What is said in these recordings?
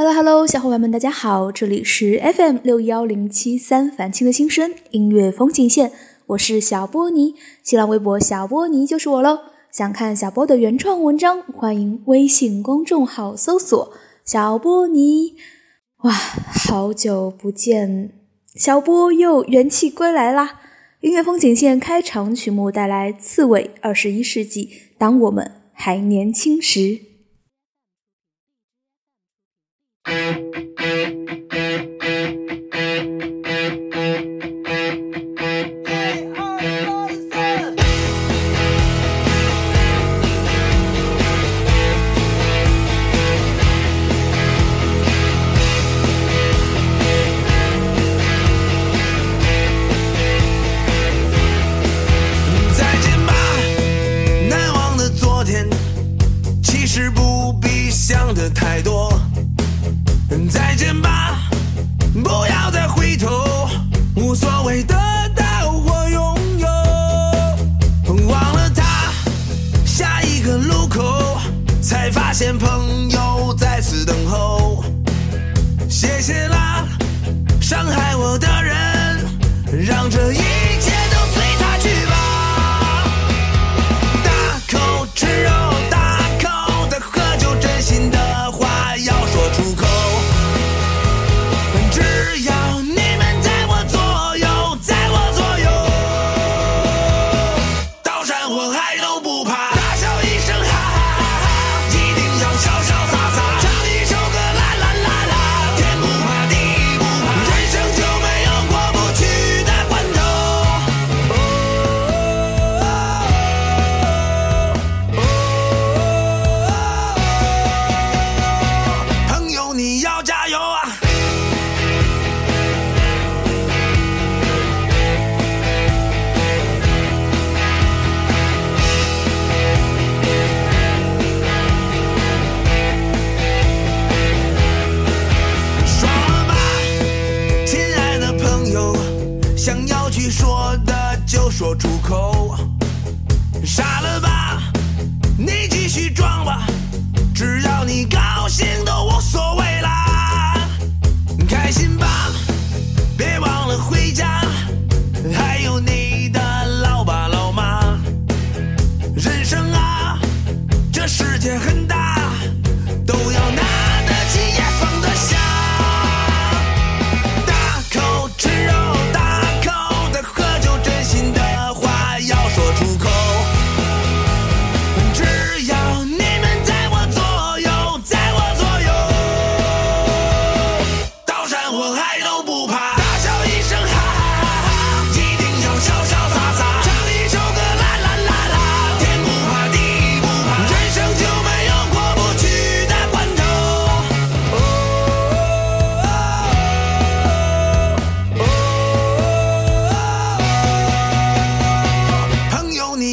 Hello Hello，小伙伴们，大家好，这里是 FM 六幺零七三凡青的新声音乐风景线，我是小波尼，新浪微博小波尼就是我喽。想看小波的原创文章，欢迎微信公众号搜索小波尼。哇，好久不见，小波又元气归来啦！音乐风景线开场曲目带来刺猬《二十一世纪》，当我们还年轻时。Thank you. 口才发现朋友在此等候。谢谢啦伤害我的人让这一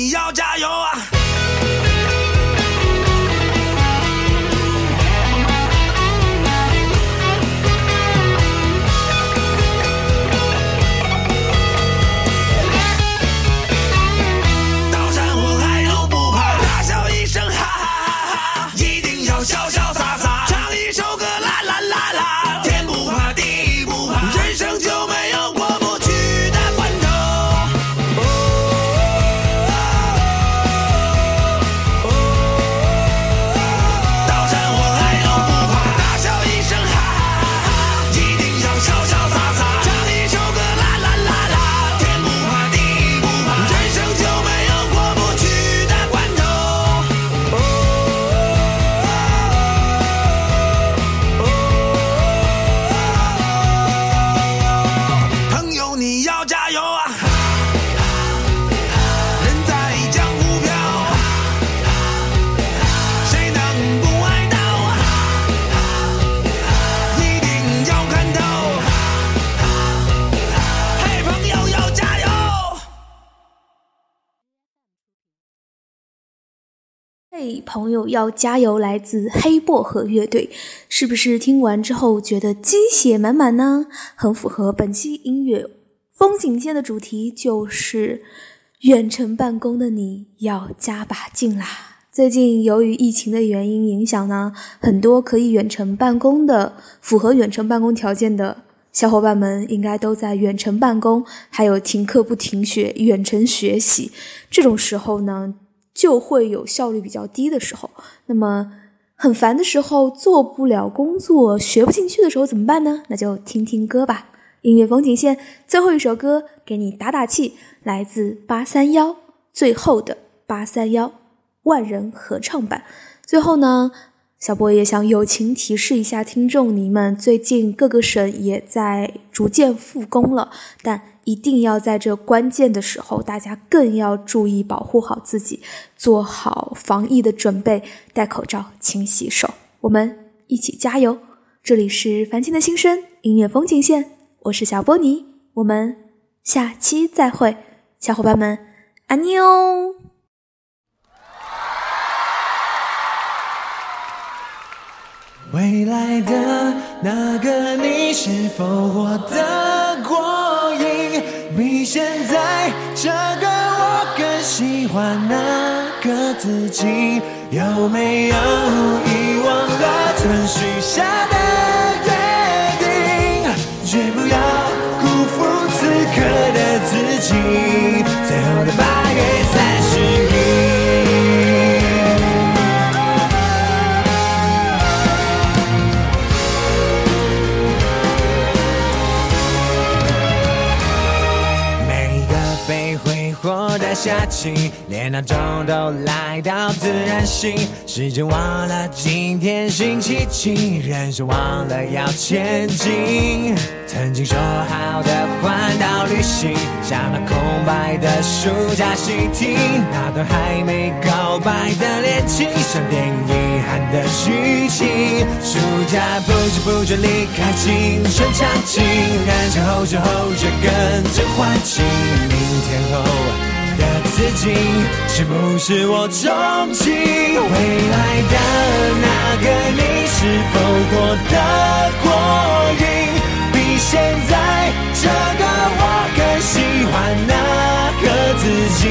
你要加油啊朋友要加油！来自黑薄荷乐队，是不是听完之后觉得鸡血满满呢？很符合本期音乐风景线的主题，就是远程办公的你要加把劲啦！最近由于疫情的原因影响呢，很多可以远程办公的、符合远程办公条件的小伙伴们，应该都在远程办公，还有停课不停学、远程学习。这种时候呢？就会有效率比较低的时候，那么很烦的时候，做不了工作，学不进去的时候怎么办呢？那就听听歌吧。音乐风景线最后一首歌给你打打气，来自八三幺最后的八三幺万人合唱版。最后呢？小波也想友情提示一下听众，你们最近各个省也在逐渐复工了，但一定要在这关键的时候，大家更要注意保护好自己，做好防疫的准备，戴口罩，勤洗手，我们一起加油！这里是凡青的心声音乐风景线，我是小波尼，我们下期再会，小伙伴们，安妮哦。未来的那个你，是否活得？现在这个我更喜欢那个自己？有没有遗忘了曾许下的约定？绝不要辜负此刻的自己。最后的八月三假期，连闹钟都来到自然醒，时间忘了今天星期几，人生忘了要前进。曾经说好的环岛旅行，像那空白的暑假习题，那段还没告白的恋情，像电影遗憾的剧情。暑假不知不觉离开青春场景，人生后知后觉跟着环境，明天后。自己，是不是我憧憬未来的那个你？是否过得过瘾？比现在这个我更喜欢那个自己？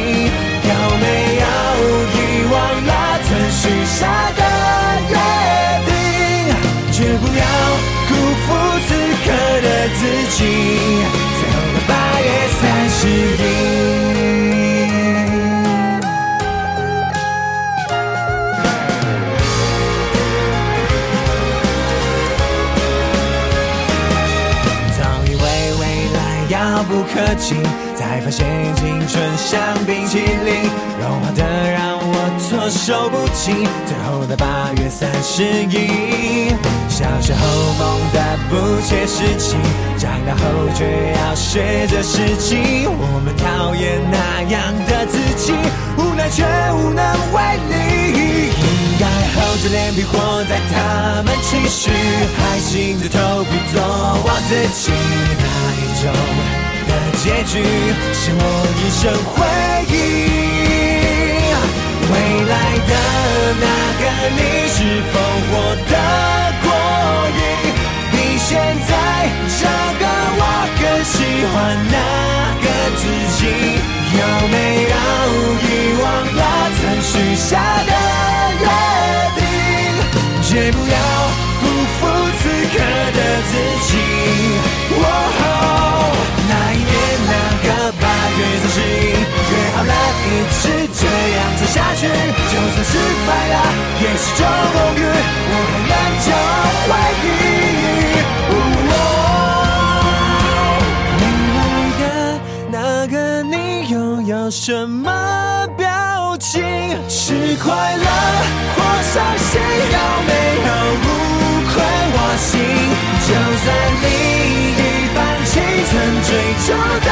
不可及，才发现青春像冰淇淋，融化的让我措手不及。最后的八月三十一，小时候梦的不切实际，长大后却要学着实际。我们讨厌那样的自己，无奈却无能为力。应该厚着脸皮活在他们期许，还硬着头皮做我自己那一种。结局是我一生回忆。未来的那个你，是否活得过瘾？比现在这个我更喜欢那个自己。有没有遗忘了曾许下的约定？绝不要辜负此刻的自己。是这样走下去，就算失败了，也是种荣誉。我还能骄傲回忆。未来的那个你，又有什么表情？是快乐或伤心？有没有无愧我心？就算你已放弃曾追求的。